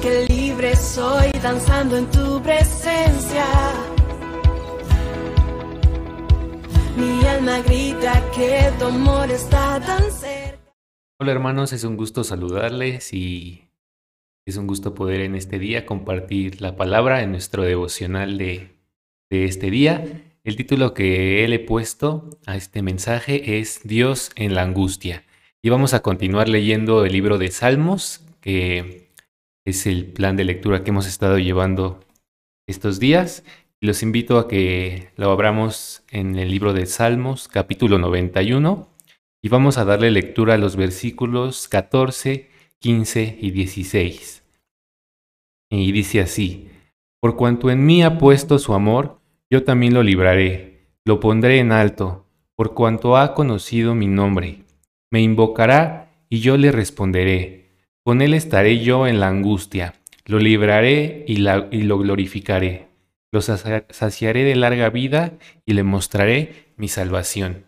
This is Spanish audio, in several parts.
Que libre soy danzando en tu presencia. Mi alma grita que tu amor está tan. Hola hermanos, es un gusto saludarles y es un gusto poder en este día compartir la palabra en nuestro devocional de, de este día. El título que él he puesto a este mensaje es Dios en la angustia. Y vamos a continuar leyendo el libro de Salmos, que es el plan de lectura que hemos estado llevando estos días. Los invito a que lo abramos en el libro de Salmos, capítulo 91, y vamos a darle lectura a los versículos 14, 15 y 16. Y dice así, por cuanto en mí ha puesto su amor, yo también lo libraré, lo pondré en alto, por cuanto ha conocido mi nombre. Me invocará y yo le responderé. Con él estaré yo en la angustia, lo libraré y, lo glorificaré. Lo saciaré de larga vida y le mostraré mi salvación.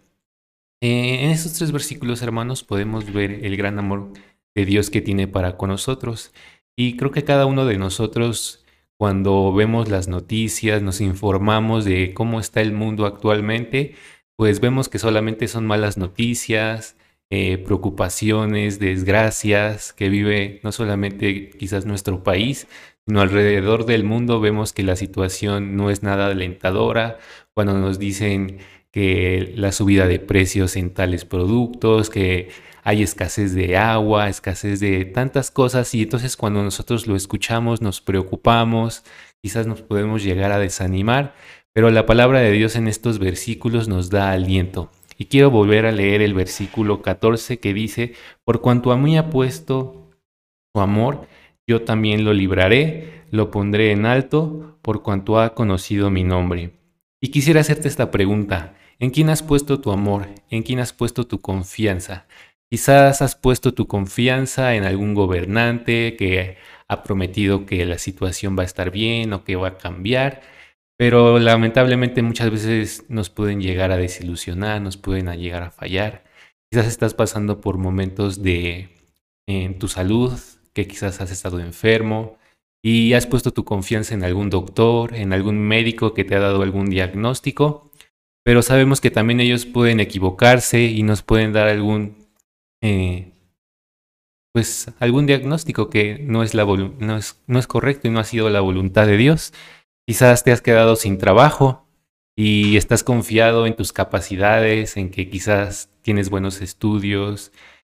Eh, en estos tres versículos, hermanos, podemos ver el gran amor de Dios que tiene para con nosotros. Y creo que cada uno de nosotros cuando vemos las noticias, nos informamos de cómo está el mundo actualmente, pues vemos que solamente son malas noticias, eh, preocupaciones, desgracias que vive no solamente quizás nuestro país, sino alrededor del mundo vemos que la situación no es nada alentadora, cuando nos dicen que la subida de precios en tales productos, que hay escasez de agua, escasez de tantas cosas y entonces cuando nosotros lo escuchamos nos preocupamos, quizás nos podemos llegar a desanimar, pero la palabra de Dios en estos versículos nos da aliento. Y quiero volver a leer el versículo 14 que dice, por cuanto a mí ha puesto su amor, yo también lo libraré, lo pondré en alto, por cuanto ha conocido mi nombre. Y quisiera hacerte esta pregunta, ¿en quién has puesto tu amor? ¿En quién has puesto tu confianza? Quizás has puesto tu confianza en algún gobernante que ha prometido que la situación va a estar bien o que va a cambiar, pero lamentablemente muchas veces nos pueden llegar a desilusionar, nos pueden llegar a fallar. Quizás estás pasando por momentos de en tu salud, que quizás has estado enfermo y has puesto tu confianza en algún doctor, en algún médico que te ha dado algún diagnóstico, pero sabemos que también ellos pueden equivocarse y nos pueden dar algún eh, pues algún diagnóstico que no es, la no, es, no es correcto y no ha sido la voluntad de Dios. Quizás te has quedado sin trabajo y estás confiado en tus capacidades, en que quizás tienes buenos estudios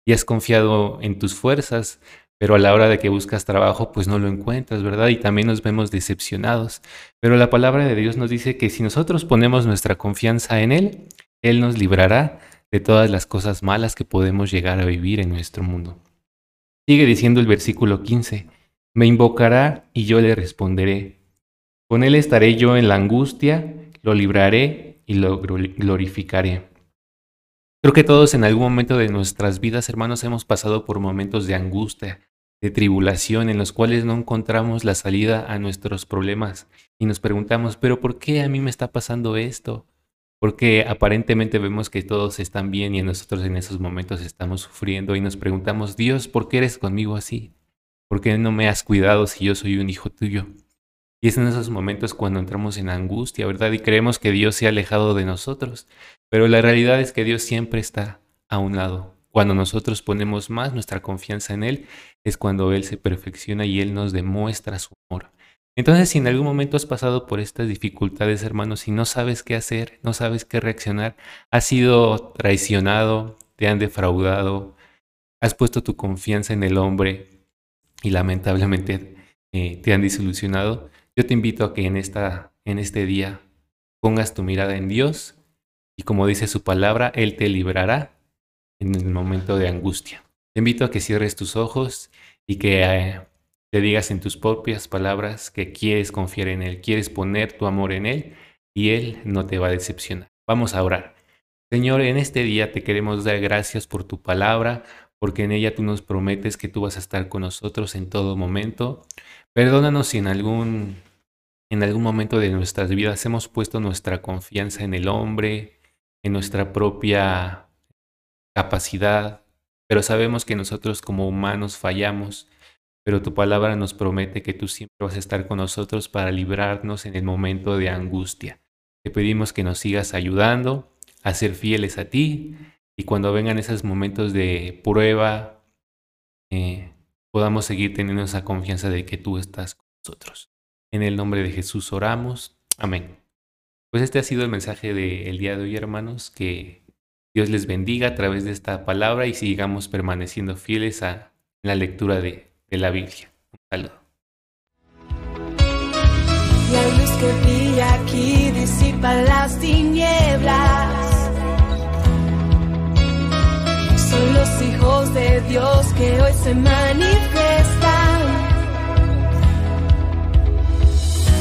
y has confiado en tus fuerzas, pero a la hora de que buscas trabajo, pues no lo encuentras, ¿verdad? Y también nos vemos decepcionados. Pero la palabra de Dios nos dice que si nosotros ponemos nuestra confianza en Él, Él nos librará de todas las cosas malas que podemos llegar a vivir en nuestro mundo. Sigue diciendo el versículo 15, me invocará y yo le responderé. Con él estaré yo en la angustia, lo libraré y lo glorificaré. Creo que todos en algún momento de nuestras vidas, hermanos, hemos pasado por momentos de angustia, de tribulación, en los cuales no encontramos la salida a nuestros problemas y nos preguntamos, pero ¿por qué a mí me está pasando esto? porque aparentemente vemos que todos están bien y nosotros en esos momentos estamos sufriendo y nos preguntamos, Dios, ¿por qué eres conmigo así? ¿Por qué no me has cuidado si yo soy un hijo tuyo? Y es en esos momentos cuando entramos en angustia, ¿verdad? Y creemos que Dios se ha alejado de nosotros. Pero la realidad es que Dios siempre está a un lado. Cuando nosotros ponemos más nuestra confianza en Él, es cuando Él se perfecciona y Él nos demuestra su amor. Entonces, si en algún momento has pasado por estas dificultades, hermanos, y no sabes qué hacer, no sabes qué reaccionar, has sido traicionado, te han defraudado, has puesto tu confianza en el hombre y lamentablemente eh, te han desilusionado, yo te invito a que en, esta, en este día pongas tu mirada en Dios y como dice su palabra, Él te librará en el momento de angustia. Te invito a que cierres tus ojos y que... Eh, te digas en tus propias palabras que quieres confiar en Él, quieres poner tu amor en Él y Él no te va a decepcionar. Vamos a orar. Señor, en este día te queremos dar gracias por tu palabra, porque en ella tú nos prometes que tú vas a estar con nosotros en todo momento. Perdónanos si en algún, en algún momento de nuestras vidas hemos puesto nuestra confianza en el hombre, en nuestra propia capacidad, pero sabemos que nosotros como humanos fallamos pero tu palabra nos promete que tú siempre vas a estar con nosotros para librarnos en el momento de angustia. Te pedimos que nos sigas ayudando a ser fieles a ti y cuando vengan esos momentos de prueba, eh, podamos seguir teniendo esa confianza de que tú estás con nosotros. En el nombre de Jesús oramos. Amén. Pues este ha sido el mensaje del día de hoy, hermanos, que Dios les bendiga a través de esta palabra y sigamos permaneciendo fieles a la lectura de, de la Biblia. Un saludo. La luz que aquí disipa las tinieblas. Son los hijos de Dios que hoy se manifiestan.